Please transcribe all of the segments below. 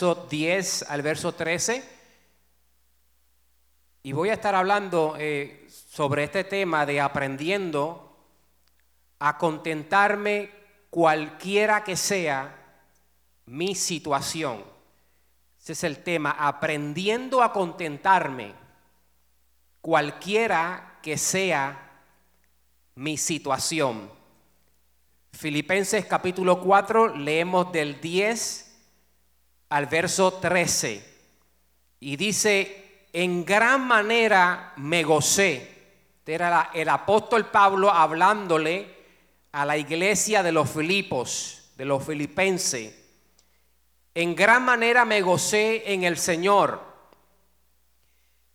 10 al verso 13. Y voy a estar hablando eh, sobre este tema de aprendiendo a contentarme cualquiera que sea mi situación. Ese es el tema, aprendiendo a contentarme cualquiera que sea mi situación. Filipenses capítulo 4, leemos del 10 al verso 13. Y dice, en gran manera me gocé. Este era el apóstol Pablo hablándole a la iglesia de los Filipos, de los filipenses. En gran manera me gocé en el Señor,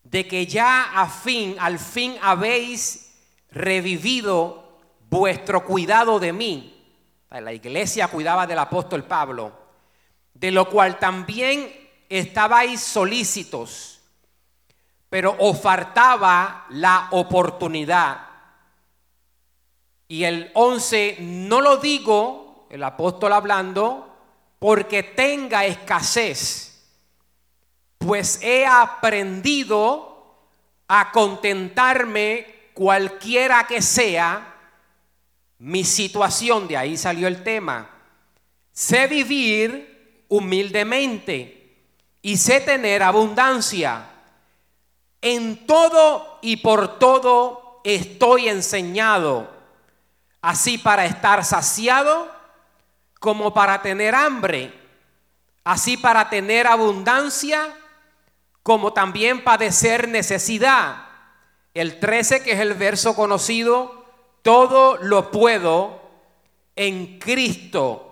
de que ya a fin, al fin habéis revivido vuestro cuidado de mí. La iglesia cuidaba del apóstol Pablo de lo cual también estabais solícitos, pero os faltaba la oportunidad. Y el 11, no lo digo, el apóstol hablando, porque tenga escasez, pues he aprendido a contentarme cualquiera que sea mi situación. De ahí salió el tema. Sé vivir humildemente y sé tener abundancia. En todo y por todo estoy enseñado, así para estar saciado como para tener hambre, así para tener abundancia como también padecer necesidad. El 13, que es el verso conocido, todo lo puedo en Cristo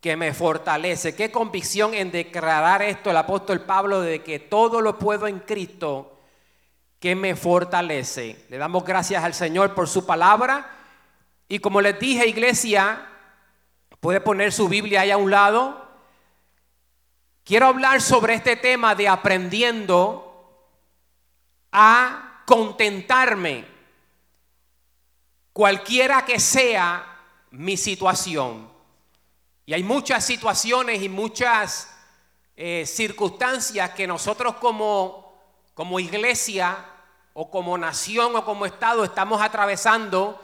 que me fortalece. Qué convicción en declarar esto el apóstol Pablo de que todo lo puedo en Cristo que me fortalece. Le damos gracias al Señor por su palabra. Y como les dije, iglesia, puede poner su Biblia ahí a un lado. Quiero hablar sobre este tema de aprendiendo a contentarme, cualquiera que sea mi situación. Y hay muchas situaciones y muchas eh, circunstancias que nosotros como, como iglesia o como nación o como Estado estamos atravesando,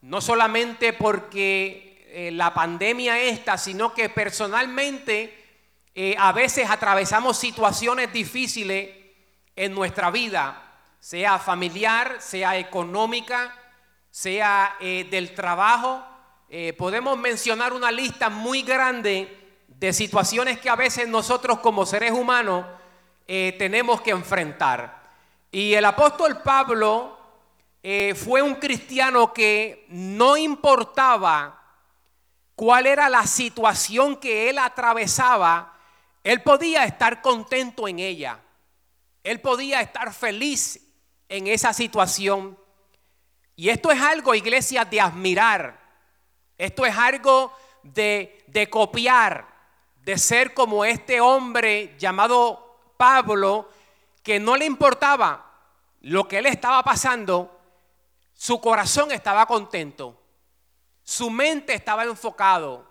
no solamente porque eh, la pandemia está, sino que personalmente eh, a veces atravesamos situaciones difíciles en nuestra vida, sea familiar, sea económica, sea del trabajo eh, podemos mencionar una lista muy grande de situaciones que a veces nosotros como seres humanos eh, tenemos que enfrentar. Y el apóstol Pablo eh, fue un cristiano que no importaba cuál era la situación que él atravesaba, él podía estar contento en ella. Él podía estar feliz en esa situación. Y esto es algo, iglesia, de admirar. Esto es algo de, copiar, de ser como este hombre llamado Pablo, que no le importaba lo que él estaba pasando, su corazón estaba contento, su mente estaba enfocado,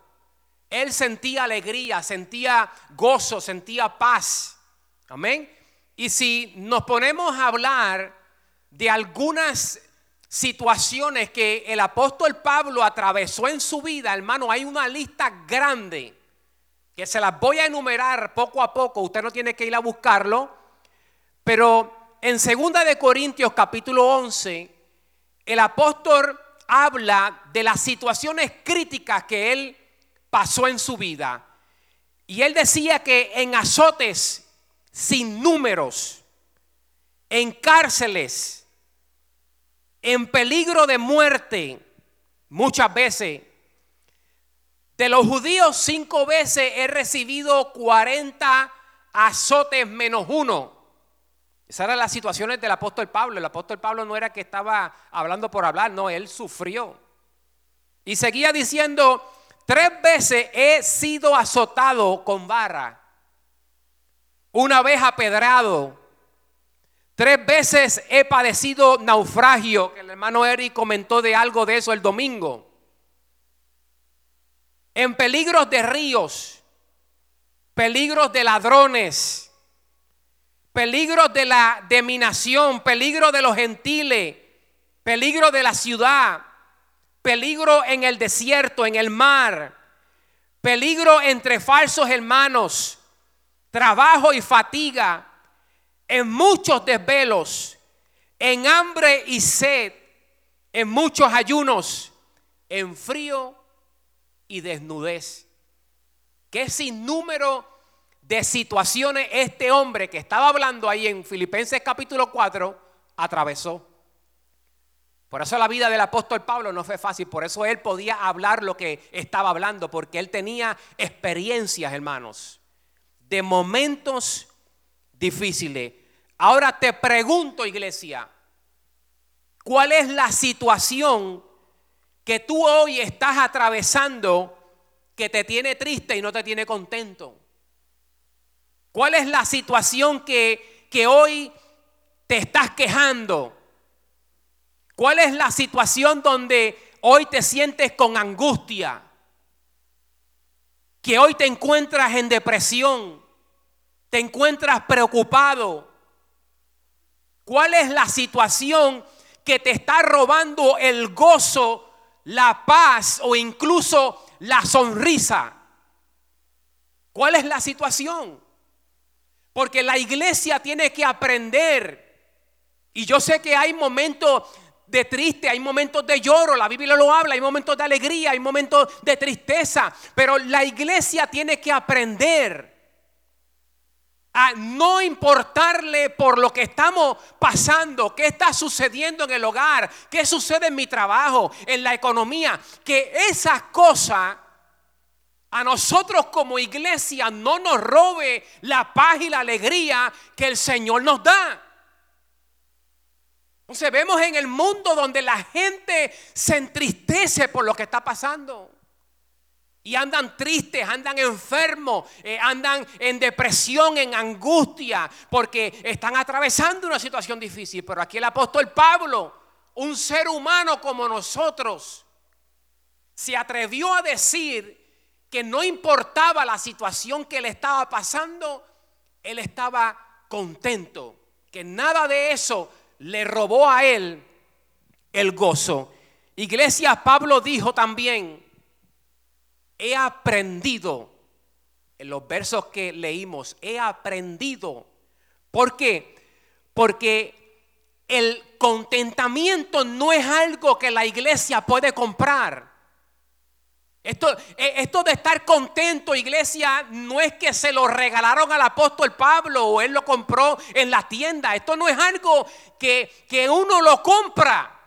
él sentía alegría, sentía gozo, sentía paz. Amén. Y si nos ponemos a hablar de algunas situaciones que el apóstol Pablo atravesó en su vida, hermano, hay una lista grande que se las voy a enumerar poco a poco, usted no tiene que ir a buscarlo, pero en segunda de Corintios capítulo 11, el apóstol habla de las situaciones críticas que él pasó en su vida. Y él decía que en azotes sin números, en cárceles, en peligro de muerte muchas veces. De los judíos cinco veces he recibido 40 azotes menos uno. Esas eran las situaciones del apóstol Pablo. El apóstol Pablo no era que estaba hablando por hablar, no, él sufrió. Y seguía diciendo, tres veces he sido azotado con barra, una vez apedrado, Tres veces he padecido naufragio, que el hermano Eric comentó de algo de eso el domingo. En peligros de ríos, peligros de ladrones, peligros de la deminación, peligro de los gentiles, peligro de la ciudad, peligro en el desierto, en el mar, peligro entre falsos hermanos, trabajo y fatiga, en muchos desvelos, en hambre y sed, en muchos ayunos, en frío y desnudez. Qué sinnúmero de situaciones este hombre que estaba hablando ahí en Filipenses capítulo 4 atravesó. Por eso la vida del apóstol Pablo no fue fácil, por eso él podía hablar lo que estaba hablando, porque él tenía experiencias, hermanos, de momentos difíciles. Ahora te pregunto, iglesia, ¿cuál es la situación que tú hoy estás atravesando que te tiene triste y no te tiene contento? ¿Cuál es la situación que, que hoy te estás quejando? ¿Cuál es la situación donde hoy te sientes con angustia? Que hoy te encuentras en depresión, te encuentras preocupado. ¿Cuál es la situación que te está robando el gozo, la paz o incluso la sonrisa? ¿Cuál es la situación? Porque la iglesia tiene que aprender. Y yo sé que hay momentos de triste, hay momentos de lloro, la Biblia lo habla, hay momentos de alegría, hay momentos de tristeza, pero la iglesia tiene que aprender a no importarle por lo que estamos pasando, qué está sucediendo en el hogar, qué sucede en mi trabajo, en la economía, que esas cosas a nosotros como iglesia no nos robe la paz y la alegría que el Señor nos da. Entonces vemos en el mundo donde la gente se entristece por lo que está pasando. Y andan tristes, andan enfermos, eh, andan en depresión, en angustia, porque están atravesando una situación difícil. Pero aquí el apóstol Pablo, un ser humano como nosotros, se atrevió a decir que no importaba la situación que le estaba pasando, él estaba contento, que nada de eso le robó a él el gozo. Iglesia, Pablo dijo también, he aprendido, en los versos que leímos, he aprendido. ¿Por qué? Porque el contentamiento no es algo que la iglesia puede comprar. Esto, eh, esto, de estar contento, iglesia, no es que se lo regalaron al apóstol Pablo o él lo compró en la tienda. Esto no es algo que, que uno lo compra.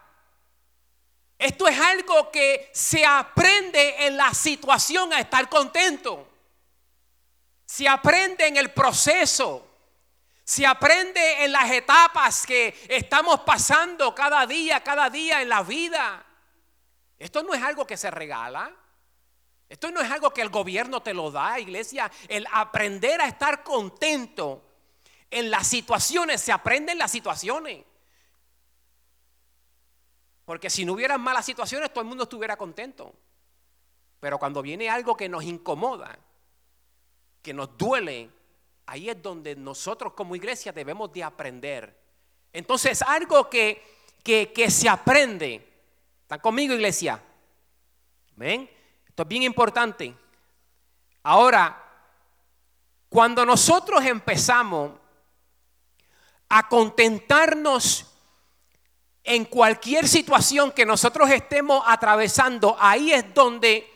Esto es algo que se aprende en la situación a estar contento. Se aprende en el proceso. Se aprende en las etapas que estamos pasando cada día, cada día en la vida. Esto no es algo que se regala. Esto no es algo que el gobierno te lo da, iglesia. El aprender a estar contento en las situaciones, se aprende en las situaciones. Porque si no hubieran malas situaciones, todo el mundo estuviera contento. Pero cuando viene algo que nos incomoda, que nos duele, ahí es donde nosotros como iglesia debemos de aprender. Entonces, algo que, que, que se aprende. ¿Están conmigo, iglesia? ¿Ven? Esto es bien importante. Ahora, cuando nosotros empezamos a contentarnos en cualquier situación que nosotros estemos atravesando, ahí es donde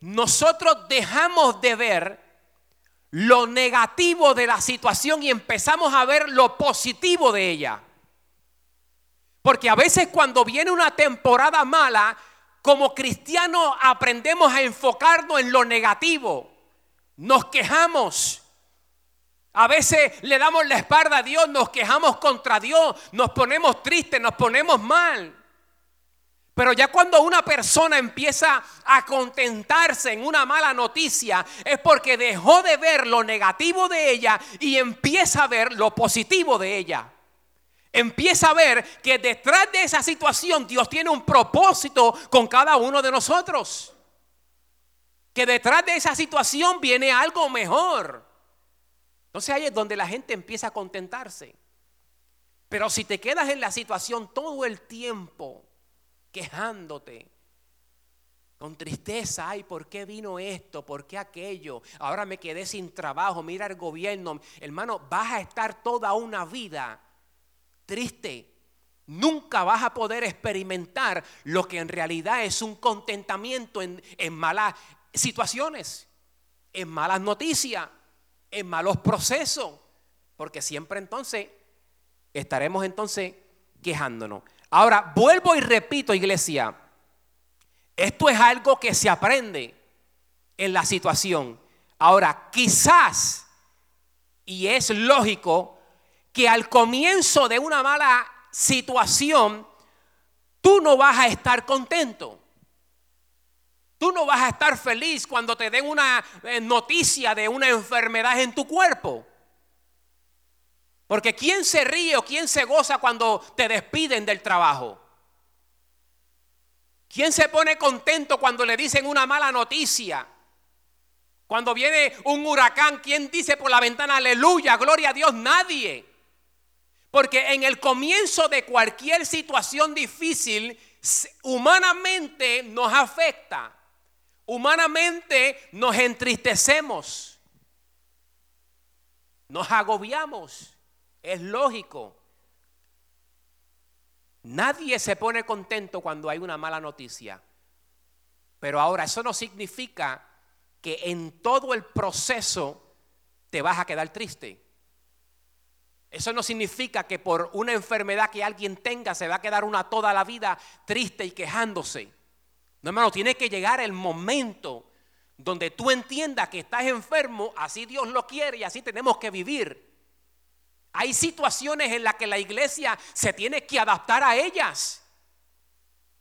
nosotros dejamos de ver lo negativo de la situación y empezamos a ver lo positivo de ella. Porque a veces cuando viene una temporada mala, como cristianos aprendemos a enfocarnos en lo negativo. Nos quejamos. A veces le damos la espalda a Dios, nos quejamos contra Dios, nos ponemos tristes, nos ponemos mal. Pero ya cuando una persona empieza a contentarse en una mala noticia, es porque dejó de ver lo negativo de ella y empieza a ver lo positivo de ella empieza a ver que detrás de esa situación Dios tiene un propósito con cada uno de nosotros. Que detrás de esa situación viene algo mejor. Entonces ahí es donde la gente empieza a contentarse. Pero si te quedas en la situación todo el tiempo, quejándote, con tristeza, ay, ¿por qué vino esto? ¿Por qué aquello? Ahora me quedé sin trabajo, mira el gobierno. Hermano, vas a estar toda una vida triste. Nunca vas a poder experimentar lo que en realidad es un contentamiento en, en malas situaciones, en malas noticias, en malos procesos. Porque siempre entonces estaremos entonces quejándonos. Ahora, vuelvo y repito, iglesia, esto es algo que se aprende en la situación. Ahora, quizás, y es lógico, que al comienzo de una mala situación, tú no vas a estar contento. Tú no vas a estar feliz cuando te den una eh, noticia de una enfermedad en tu cuerpo. Porque ¿quién se ríe o quién se goza cuando te despiden del trabajo? ¿Quién se pone contento cuando le dicen una mala noticia? Cuando viene un huracán, ¿quién dice por la ventana, aleluya, gloria a Dios? Nadie. Porque en el comienzo de cualquier situación difícil, humanamente nos afecta. Humanamente nos entristecemos. Nos agobiamos. Es lógico. Nadie se pone contento cuando hay una mala noticia. Pero ahora eso no significa que en todo el proceso te vas a quedar triste. Eso no significa que por una enfermedad que alguien tenga se va a quedar una toda la vida triste y quejándose. No, hermano, tiene que llegar el momento donde tú entiendas que estás enfermo, así Dios lo quiere y así tenemos que vivir. Hay situaciones en las que la iglesia se tiene que adaptar a ellas.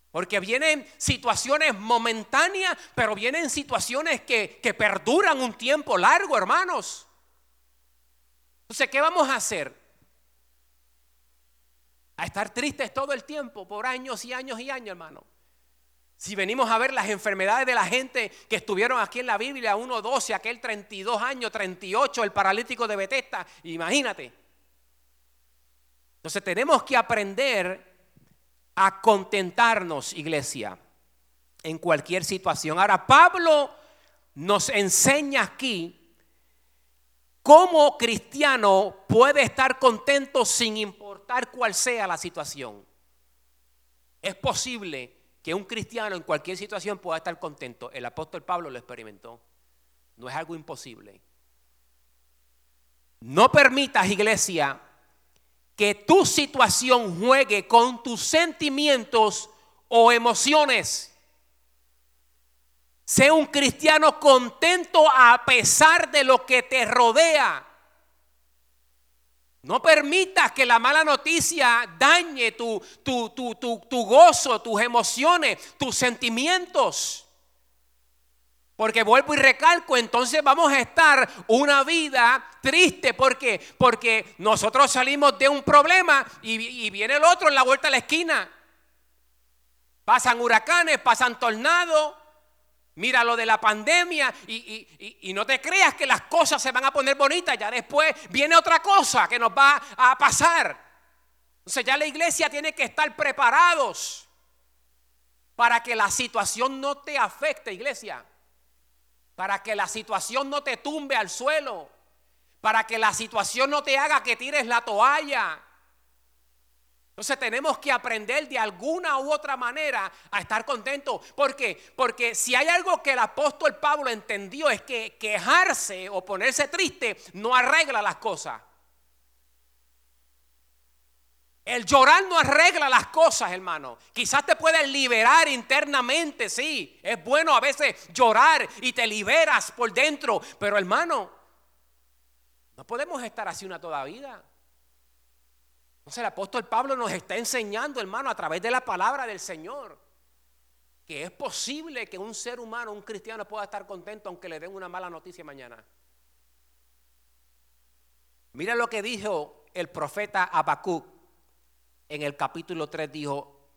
Porque vienen situaciones momentáneas, pero vienen situaciones que, que perduran un tiempo largo, hermanos. Entonces, ¿qué vamos a hacer? A estar tristes todo el tiempo, por años y años y años, hermano. Si venimos a ver las enfermedades de la gente que estuvieron aquí en la Biblia, 1.12, aquel 32 años, 38, el paralítico de Betesta, imagínate. Entonces tenemos que aprender a contentarnos, iglesia, en cualquier situación. Ahora, Pablo nos enseña aquí cómo cristiano puede estar contento sin importar cuál sea la situación. Es posible que un cristiano en cualquier situación pueda estar contento. El apóstol Pablo lo experimentó. No es algo imposible. No permitas, iglesia, que tu situación juegue con tus sentimientos o emociones. Sé un cristiano contento a pesar de lo que te rodea. No permitas que la mala noticia dañe tu, tu, tu, tu, gozo, tus emociones, tus sentimientos. Porque vuelvo y recalco, entonces vamos a estar una vida triste. ¿Por qué? Porque nosotros salimos de un problema y, viene el otro en la vuelta a la esquina. Pasan huracanes, pasan tornados. Mira lo de la pandemia y, y, no te creas que las cosas se van a poner bonitas. Ya después viene otra cosa que nos va a pasar. Entonces ya la iglesia tiene que estar preparados para que la situación no te afecte, iglesia para que la situación no te tumbe al suelo, para que la situación no te haga que tires la toalla. Entonces tenemos que aprender de alguna u otra manera a estar contentos. ¿Por qué? Porque si hay algo que el apóstol Pablo entendió es que quejarse o ponerse triste no arregla las cosas. El llorar no arregla las cosas, hermano. Quizás te pueden liberar internamente, sí. Es bueno a veces llorar y te liberas por dentro. Pero hermano, no podemos estar así una toda vida. Entonces el apóstol Pablo nos está enseñando, hermano, a través de la palabra del Señor, que es posible que un ser humano, un cristiano, pueda estar contento aunque le den una mala noticia mañana. Mira lo que dijo el profeta Habacuc en el capítulo 3 dijo,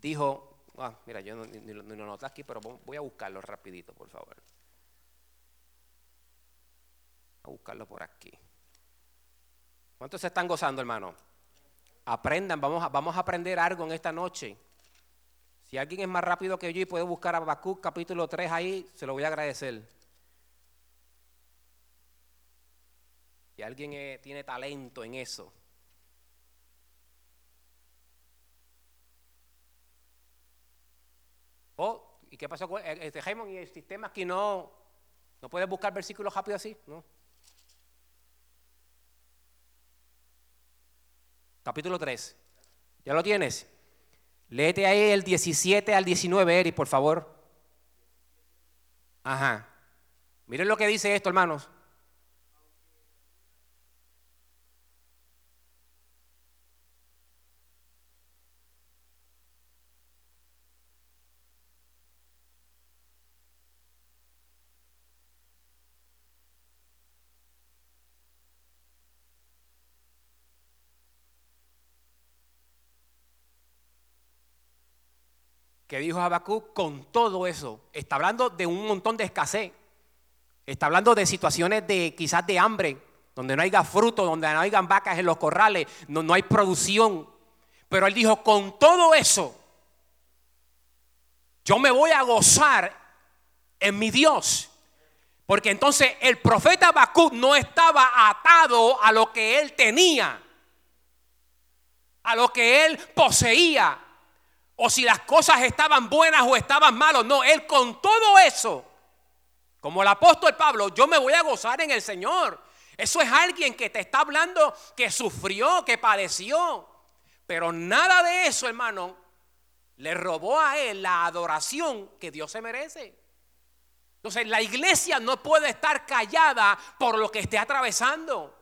dijo, ah, mira, yo no, ni, lo noté aquí, pero voy a buscarlo rapidito, por favor. A buscarlo por aquí. ¿Cuántos se están gozando, hermano? Aprendan, vamos a, vamos a aprender algo en esta noche. Si alguien es más rápido que yo y puede buscar a Habacuc capítulo 3 ahí, se lo voy a agradecer. Si alguien eh, tiene talento en eso. Oh, ¿y qué pasó con eh, este Jaimon y el sistema aquí no no puedes buscar versículos rápido así? No. Capítulo 3. ¿Ya lo tienes? Léete ahí el 17 al 19, Eri, por favor. Ajá. Miren lo que dice esto, hermanos. Que dijo Habacuc con todo eso. Está hablando de un montón de escasez. Está hablando de situaciones de quizás de hambre, donde no haya fruto, donde no hayan vacas en los corrales, no, no hay producción. Pero él dijo, con todo eso, yo me voy a gozar en mi Dios. Porque entonces el profeta Habacuc no estaba atado a lo que él tenía, a lo que él poseía o si las cosas estaban buenas o estaban malas. No, él con todo eso, como el apóstol Pablo, yo me voy a gozar en el Señor. Eso es alguien que te está hablando que sufrió, que padeció. Pero nada de eso, hermano, le robó a él la adoración que Dios se merece. Entonces, la iglesia no puede estar callada por lo que esté atravesando.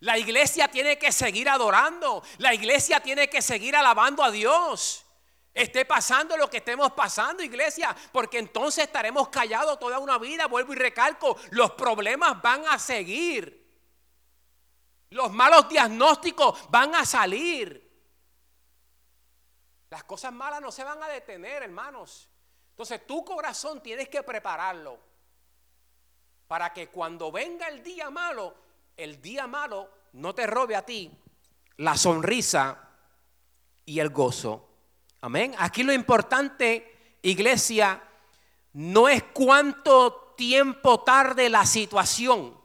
La iglesia tiene que seguir adorando. La iglesia tiene que seguir alabando a Dios esté pasando lo que estemos pasando, iglesia, porque entonces estaremos callados toda una vida. Vuelvo y recalco, los problemas van a seguir. Los malos diagnósticos van a salir. Las cosas malas no se van a detener, hermanos. Entonces tu corazón tienes que prepararlo para que cuando venga el día malo, el día malo no te robe a ti la sonrisa y el gozo. Amén. Aquí lo importante, iglesia, no es cuánto tiempo tarde la situación.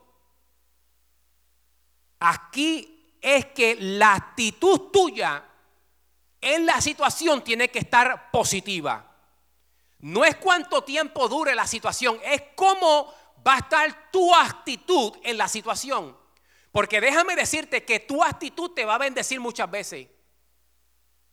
Aquí es que la actitud tuya en la situación tiene que estar positiva. No es cuánto tiempo dure la situación, es cómo va a estar tu actitud en la situación. Porque déjame decirte que tu actitud te va a bendecir muchas veces.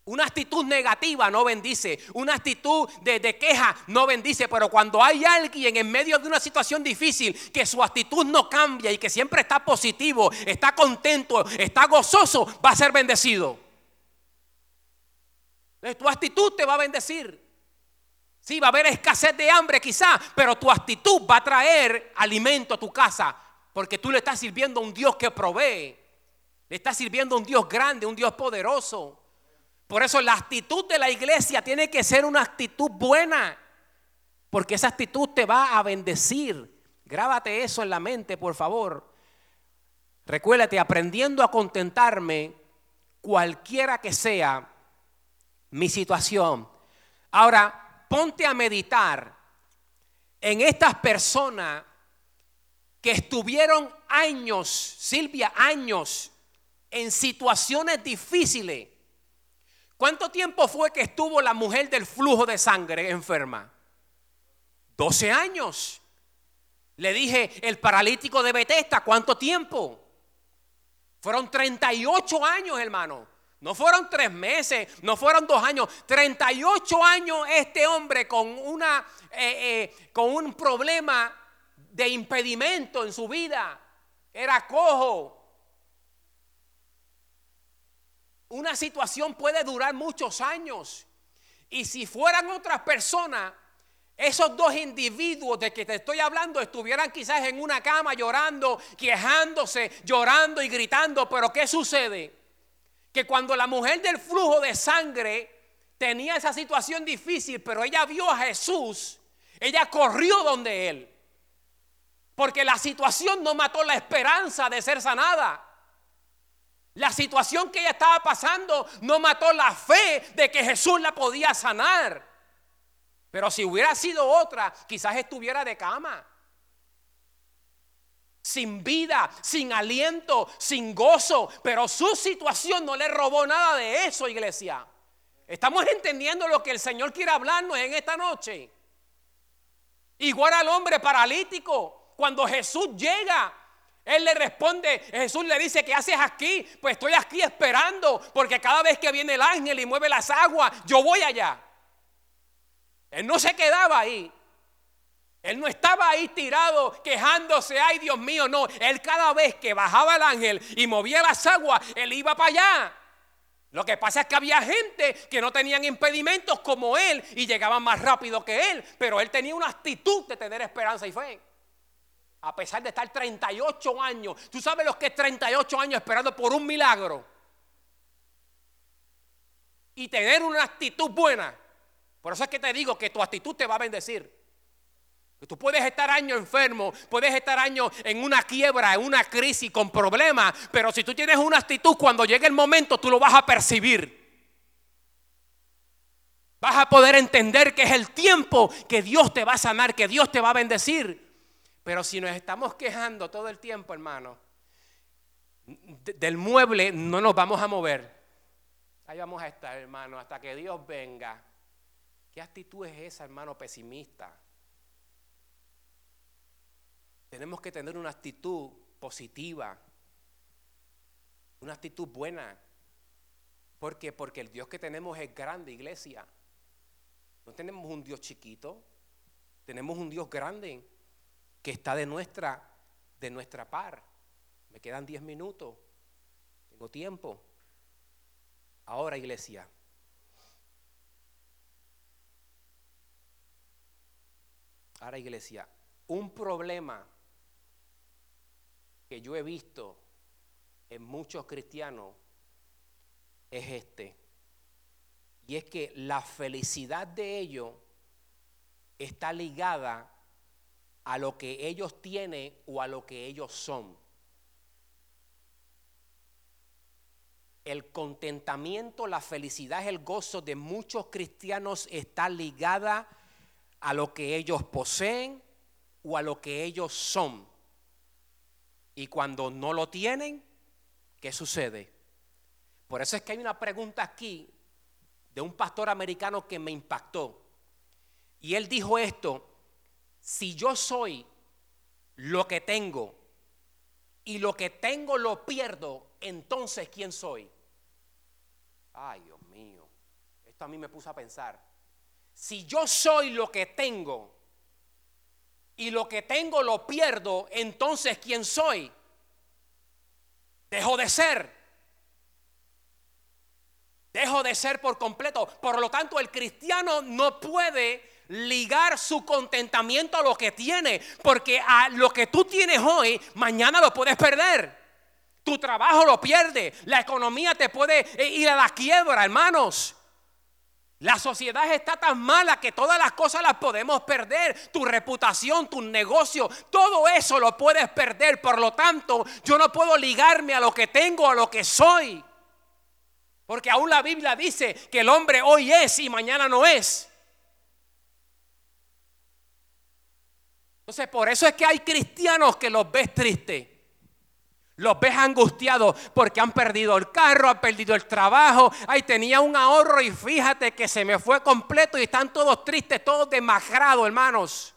Una actitud negativa no bendice, una actitud de, queja no bendice, pero cuando hay alguien en medio de una situación difícil que su actitud no cambia y que siempre está positivo, está contento, está gozoso, va a ser bendecido. Tu actitud te va a bendecir. Sí, va a haber escasez de hambre quizá, pero tu actitud va a traer alimento a tu casa, porque tú le estás sirviendo a un Dios que provee, le estás sirviendo a un Dios grande, un Dios poderoso. Por eso la actitud de la iglesia tiene que ser una actitud buena, porque esa actitud te va a bendecir. Grábate eso en la mente, por favor. Recuérdate, aprendiendo a contentarme, cualquiera que sea mi situación. Ahora, ponte a meditar en estas personas que estuvieron años, Silvia, años, en situaciones difíciles ¿Cuánto tiempo fue que estuvo la mujer del flujo de sangre enferma? 12 años. Le dije, el paralítico de Betesta, ¿cuánto tiempo? Fueron 38 años, hermano. No fueron tres meses, no fueron dos años. 38 años este hombre con, una, eh, eh, con un problema de impedimento en su vida. Era cojo, una situación puede durar muchos años. Y si fueran otras personas, esos dos individuos de que te estoy hablando estuvieran quizás en una cama llorando, quejándose, llorando y gritando. Pero ¿qué sucede? Que cuando la mujer del flujo de sangre tenía esa situación difícil, pero ella vio a Jesús, ella corrió donde él. Porque la situación no mató la esperanza de ser sanada. La situación que ella estaba pasando no mató la fe de que Jesús la podía sanar. Pero si hubiera sido otra, quizás estuviera de cama. Sin vida, sin aliento, sin gozo. Pero su situación no le robó nada de eso, iglesia. Estamos entendiendo lo que el Señor quiere hablarnos en esta noche. Igual al hombre paralítico, cuando Jesús llega, él le responde, Jesús le dice, ¿qué haces aquí? Pues estoy aquí esperando, porque cada vez que viene el ángel y mueve las aguas, yo voy allá. Él no se quedaba ahí. Él no estaba ahí tirado quejándose, ay Dios mío, no. Él cada vez que bajaba el ángel y movía las aguas, él iba para allá. Lo que pasa es que había gente que no tenían impedimentos como él y llegaban más rápido que él, pero él tenía una actitud de tener esperanza y fe. A pesar de estar 38 años, ¿tú sabes lo que es 38 años esperando por un milagro? Y tener una actitud buena. Por eso es que te digo que tu actitud te va a bendecir. Tú puedes estar años enfermo, puedes estar años en una quiebra, en una crisis, con problemas, pero si tú tienes una actitud, cuando llegue el momento, tú lo vas a percibir. Vas a poder entender que es el tiempo que Dios te va a sanar, que Dios te va a bendecir. Pero si nos estamos quejando todo el tiempo, hermano, del mueble no nos vamos a mover. Ahí vamos a estar, hermano, hasta que Dios venga. ¿Qué actitud es esa, hermano, pesimista? Tenemos que tener una actitud positiva, una actitud buena. ¿Por qué? Porque el Dios que tenemos es grande, iglesia. No tenemos un Dios chiquito, tenemos un Dios grande que está de nuestra, de nuestra par. Me quedan 10 minutos, tengo tiempo. Ahora, iglesia. Ahora, iglesia, un problema que yo he visto en muchos cristianos es este. Y es que la felicidad de ellos está ligada a lo que ellos tienen o a lo que ellos son. El contentamiento, la felicidad, el gozo de muchos cristianos está ligada a lo que ellos poseen o a lo que ellos son. Y cuando no lo tienen, ¿qué sucede? Por eso es que hay una pregunta aquí de un pastor americano que me impactó. Y él dijo esto, si yo soy lo que tengo y lo que tengo lo pierdo, entonces ¿quién soy? Ay, Dios mío, esto a mí me puso a pensar. Si yo soy lo que tengo y lo que tengo lo pierdo, entonces ¿quién soy? Dejo de ser. Dejo de ser por completo. Por lo tanto, el cristiano no puede ligar su contentamiento a lo que tiene, porque a lo que tú tienes hoy, mañana lo puedes perder. Tu trabajo lo pierde, la economía te puede eh, ir a la quiebra, hermanos. La sociedad está tan mala que todas las cosas las podemos perder. Tu reputación, tu negocio, todo eso lo puedes perder. Por lo tanto, yo no puedo ligarme a lo que tengo, a lo que soy. Porque aún la Biblia dice que el hombre hoy es y mañana no es. Entonces, por eso es que hay cristianos que los ves tristes. Los ves angustiados porque han perdido el carro, han perdido el trabajo. Ay, tenía un ahorro y fíjate que se me fue completo y están todos tristes, todos demacrados, hermanos.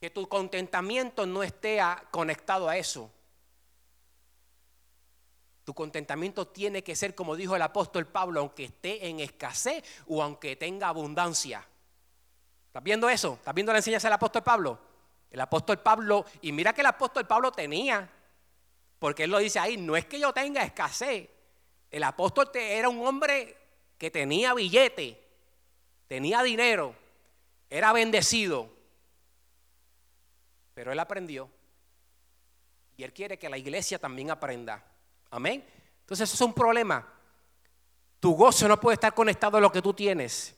Que tu contentamiento no esté conectado a eso. Tu contentamiento tiene que ser, como dijo el apóstol Pablo, aunque esté en escasez o aunque tenga abundancia. ¿Estás viendo eso? ¿Estás viendo la enseñanza del apóstol Pablo? El apóstol Pablo, y mira que el apóstol Pablo tenía, porque él lo dice ahí, no es que yo tenga escasez. El apóstol era un hombre que tenía billete, tenía dinero, era bendecido, pero él aprendió. Y él quiere que la iglesia también aprenda. Amén. Entonces eso es un problema. Tu gozo no puede estar conectado a lo que tú tienes.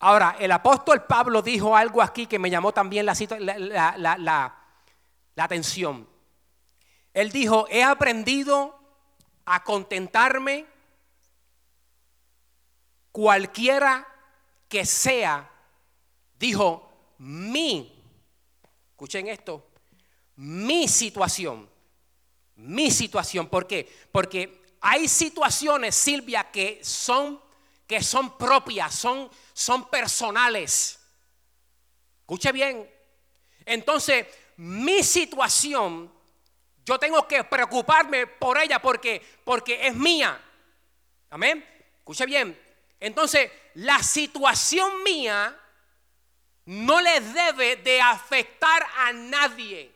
Ahora, el apóstol Pablo dijo algo aquí que me llamó también la, atención. Él dijo, he aprendido a contentarme cualquiera que sea, dijo, mi, escuchen esto, mi situación, mi situación. ¿Por qué? Porque hay situaciones, Silvia, que son, que son propias, son, son personales. Escuche bien. Entonces, mi situación, yo tengo que preocuparme por ella porque, porque es mía. Amén. Escuche bien. Entonces, la situación mía no le debe de afectar a nadie.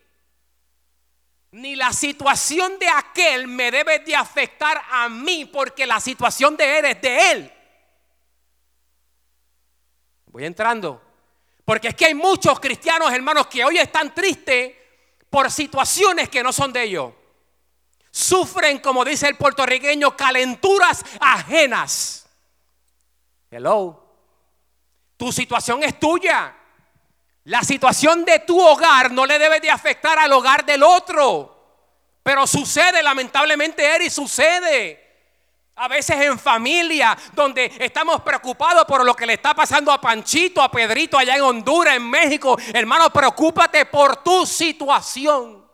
Ni la situación de aquel me debe de afectar a mí porque la situación de él es de él. Voy entrando. Porque es que hay muchos cristianos, hermanos, que hoy están tristes por situaciones que no son de ellos. Sufren, como dice el puertorriqueño, calenturas ajenas. Hello. Tu situación es tuya. La situación de tu hogar no le debe de afectar al hogar del otro. Pero sucede, lamentablemente, Eri, sucede. A veces en familia, donde estamos preocupados por lo que le está pasando a Panchito, a Pedrito, allá en Honduras, en México. Hermano, preocúpate por tu situación.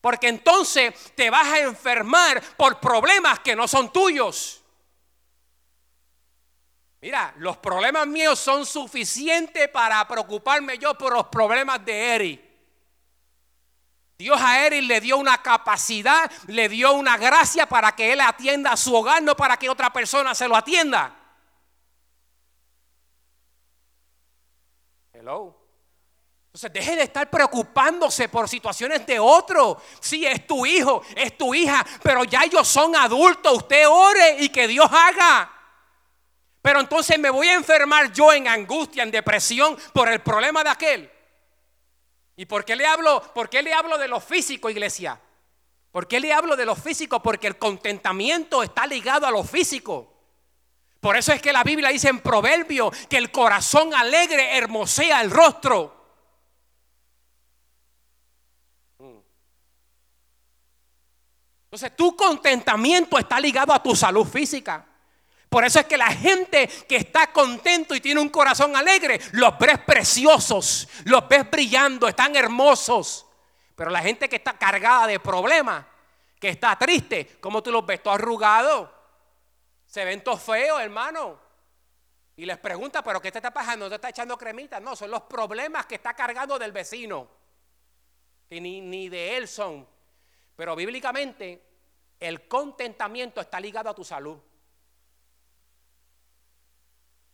Porque entonces te vas a enfermar por problemas que no son tuyos. Mira, los problemas míos son suficientes para preocuparme yo por los problemas de Eri. Dios a Eri le dio una capacidad, le dio una gracia para que él atienda a su hogar, no para que otra persona se lo atienda. Hello. Entonces deje de estar preocupándose por situaciones de otro. Sí, es tu hijo, es tu hija, pero ya ellos son adultos. Usted ore y que Dios haga. Pero entonces me voy a enfermar yo en angustia, en depresión por el problema de aquel. ¿Y por qué le hablo? ¿Por qué le hablo de lo físico, iglesia? ¿Por qué le hablo de lo físico? Porque el contentamiento está ligado a lo físico. Por eso es que la Biblia dice en Proverbio que el corazón alegre hermosea el rostro. Entonces tu contentamiento está ligado a tu salud física. Por eso es que la gente que está contento y tiene un corazón alegre, los ves preciosos, los ves brillando, están hermosos. Pero la gente que está cargada de problemas, que está triste, ¿cómo tú los ves? Todo arrugado. Se ven todos feos, hermano. Y les pregunta, ¿pero qué te está pasando? ¿No te está echando cremita? No, son los problemas que está cargando del vecino. Que ni, ni de él son. Pero bíblicamente, el contentamiento está ligado a tu salud.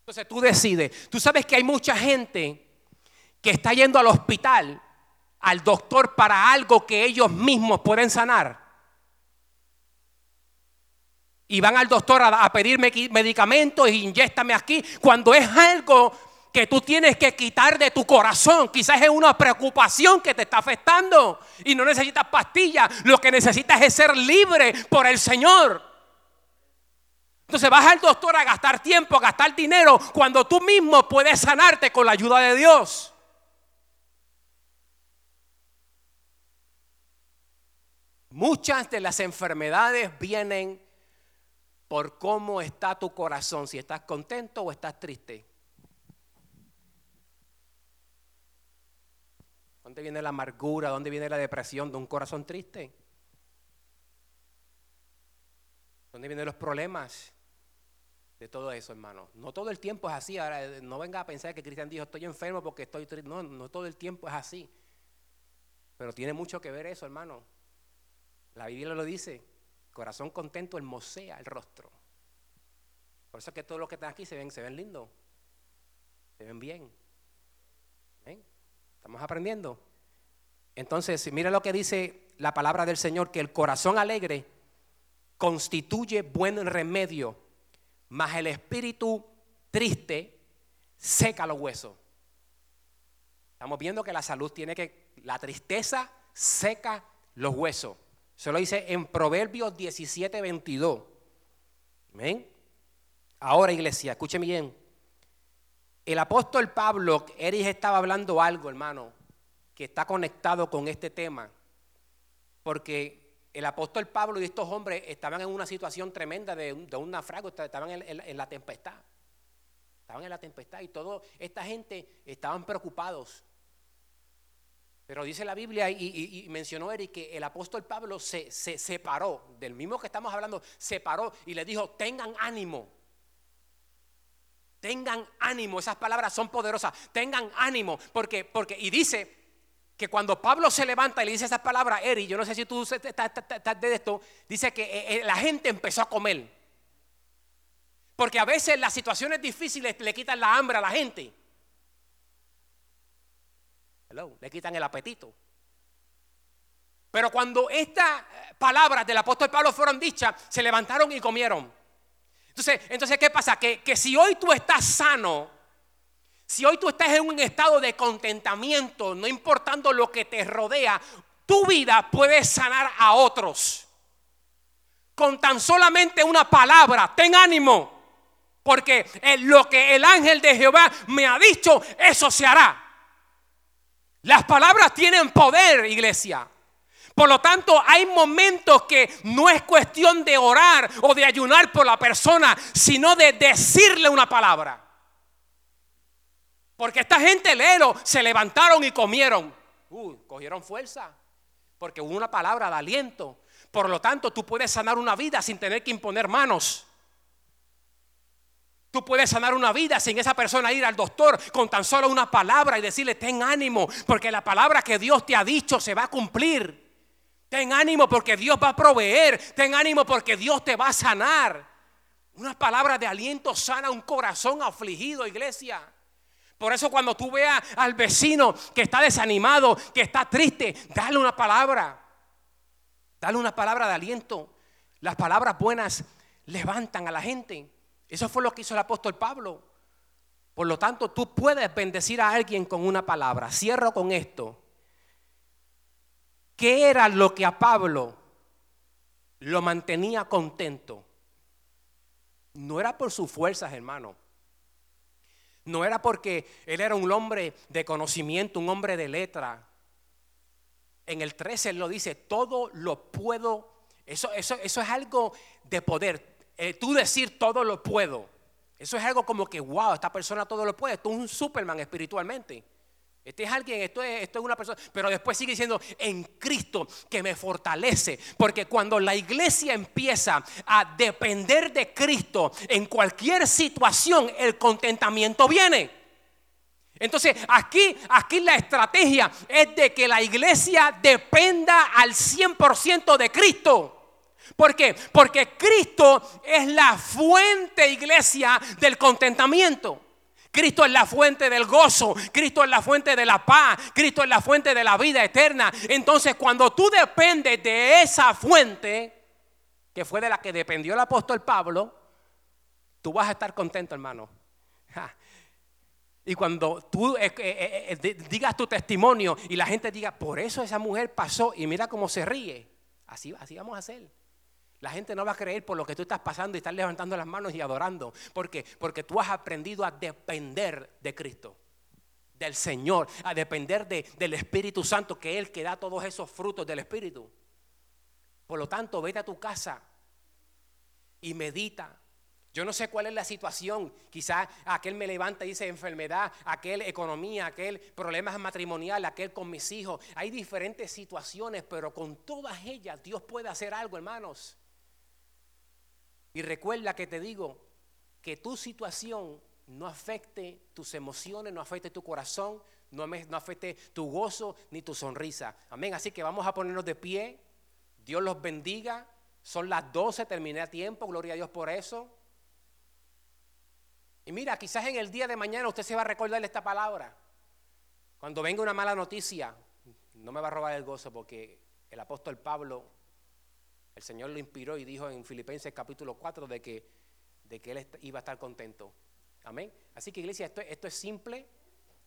Entonces tú decides. Tú sabes que hay mucha gente que está yendo al hospital, al doctor, para algo que ellos mismos pueden sanar. Y van al doctor a, pedirme medicamentos y inyéstame aquí. Cuando es algo que tú tienes que quitar de tu corazón. Quizás es una preocupación que te está afectando y no necesitas pastillas. Lo que necesitas es ser libre por el Señor. Entonces vas al doctor a gastar tiempo, a gastar dinero, cuando tú mismo puedes sanarte con la ayuda de Dios. Muchas de las enfermedades vienen por cómo está tu corazón, si estás contento o estás triste. ¿Dónde viene la amargura? ¿Dónde viene la depresión de un corazón triste? ¿Dónde vienen los problemas? Todo eso, hermano. No todo el tiempo es así. Ahora, eh, no venga a pensar que Cristian dijo, estoy enfermo porque estoy triste. No, no todo el tiempo es así. Pero tiene mucho que ver eso, hermano. La Biblia lo dice. Corazón contento hermosea el rostro. Por eso es que todos los que están aquí se ven, se ven lindos. Se ven bien. Estamos aprendiendo. Entonces, mira lo que dice la palabra del Señor, que el corazón alegre constituye buen remedio mas el espíritu triste seca los huesos. Estamos viendo que la salud tiene que, la tristeza seca los huesos. Se lo dice en Proverbios 17, 22. ¿Ven? Ahora, iglesia, escúcheme bien. El apóstol Pablo, Erich estaba hablando algo, hermano, que está conectado con este tema. porque el apóstol Pablo y estos hombres estaban en una situación tremenda de, un naufragio, estaban en, la tempestad. Estaban en la tempestad y toda esta gente estaban preocupados. Pero dice la Biblia y, mencionó Eric que el apóstol Pablo se, se separó, del mismo que estamos hablando, se paró y le dijo, tengan ánimo. Tengan ánimo, esas palabras son poderosas. Tengan ánimo, porque, porque, y dice que cuando Pablo se levanta y le dice esas palabras, Eri, yo no sé si tú estás de esto, dice que eh, eh, la gente empezó a comer. Porque a veces las situaciones difíciles le quitan la hambre a la gente. Hello, le quitan el apetito. Pero cuando estas palabras del apóstol Pablo fueron dichas, se levantaron y comieron. Entonces, entonces ¿qué pasa? Que, que si hoy tú estás sano, si hoy tú estás en un estado de contentamiento, no importando lo que te rodea, tu vida puede sanar a otros. Con tan solamente una palabra, ten ánimo. Porque lo que el ángel de Jehová me ha dicho, eso se hará. Las palabras tienen poder, iglesia. Por lo tanto, hay momentos que no es cuestión de orar o de ayunar por la persona, sino de decirle una palabra. Porque esta gente, lero, se levantaron y comieron. Uy, cogieron fuerza. Porque hubo una palabra de aliento. Por lo tanto, tú puedes sanar una vida sin tener que imponer manos. Tú puedes sanar una vida sin esa persona ir al doctor con tan solo una palabra y decirle, ten ánimo, porque la palabra que Dios te ha dicho se va a cumplir. Ten ánimo porque Dios va a proveer. Ten ánimo porque Dios te va a sanar. Una palabra de aliento sana un corazón afligido, iglesia. Por eso cuando tú veas al vecino que está desanimado, que está triste, dale una palabra. Dale una palabra de aliento. Las palabras buenas levantan a la gente. Eso fue lo que hizo el apóstol Pablo. Por lo tanto, tú puedes bendecir a alguien con una palabra. Cierro con esto. ¿Qué era lo que a Pablo lo mantenía contento? No era por sus fuerzas, hermano. No era porque él era un hombre de conocimiento, un hombre de letra. En el 13 él lo dice, todo lo puedo. Eso, eso, eso es algo de poder. Eh, tú decir todo lo puedo. Eso es algo como que, wow, esta persona todo lo puede. Tú es un Superman espiritualmente. Este es alguien, esto es, una persona, pero después sigue diciendo en Cristo que me fortalece, porque cuando la iglesia empieza a depender de Cristo en cualquier situación, el contentamiento viene. Entonces, aquí, aquí la estrategia es de que la iglesia dependa al 100% de Cristo. ¿Por qué? Porque Cristo es la fuente, iglesia, del contentamiento. Cristo es la fuente del gozo, Cristo es la fuente de la paz, Cristo es la fuente de la vida eterna. Entonces cuando tú dependes de esa fuente, que fue de la que dependió el apóstol Pablo, tú vas a estar contento, hermano. Y cuando tú eh, eh, eh, digas tu testimonio y la gente diga, por eso esa mujer pasó y mira cómo se ríe, así, así vamos a hacer. La gente no va a creer por lo que tú estás pasando y estás levantando las manos y adorando. ¿Por qué? Porque tú has aprendido a depender de Cristo, del Señor, a depender del Espíritu Santo, que es que da todos esos frutos del Espíritu. Por lo tanto, vete a tu casa y medita. Yo no sé cuál es la situación. Quizás aquel me levanta y dice enfermedad, aquel economía, aquel problemas matrimonial, aquel con mis hijos. Hay diferentes situaciones, pero con todas ellas Dios puede hacer algo, hermanos. Y recuerda que te digo que tu situación no afecte tus emociones, no afecte tu corazón, no, afecte tu gozo ni tu sonrisa. Amén. Así que vamos a ponernos de pie. Dios los bendiga. Son las 12, terminé a tiempo. Gloria a Dios por eso. Y mira, quizás en el día de mañana usted se va a recordar esta palabra. Cuando venga una mala noticia, no me va a robar el gozo porque el apóstol Pablo el Señor lo inspiró y dijo en Filipenses capítulo 4 de que, de que Él iba a estar contento. Amén. Así que iglesia, esto, esto es simple,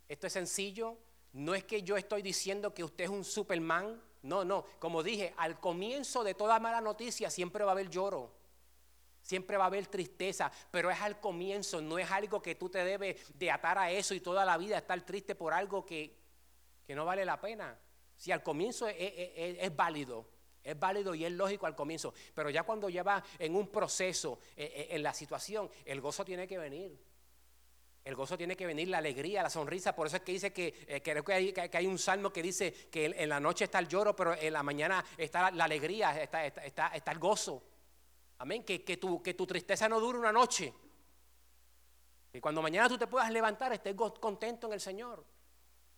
esto es sencillo. No es que yo estoy diciendo que usted es un Superman. No, no. Como dije, al comienzo de toda mala noticia siempre va a haber lloro. Siempre va a haber tristeza, pero es al comienzo, no es algo que tú te debes de atar a eso y toda la vida estar triste por algo que, no vale la pena. Si al comienzo es válido, Es válido y es lógico al comienzo, pero ya cuando lleva en un proceso, eh, eh, en la situación, el gozo tiene que venir. El gozo tiene que venir, la alegría, la sonrisa. Por eso es que dice que eh, creo que hay, que hay, un salmo que dice que en, la noche está el lloro, pero en la mañana está la, alegría, está, está, está, el gozo. Amén. Que, que, tu, que tu tristeza no dure una noche. Y cuando mañana tú te puedas levantar, estés contento en el Señor.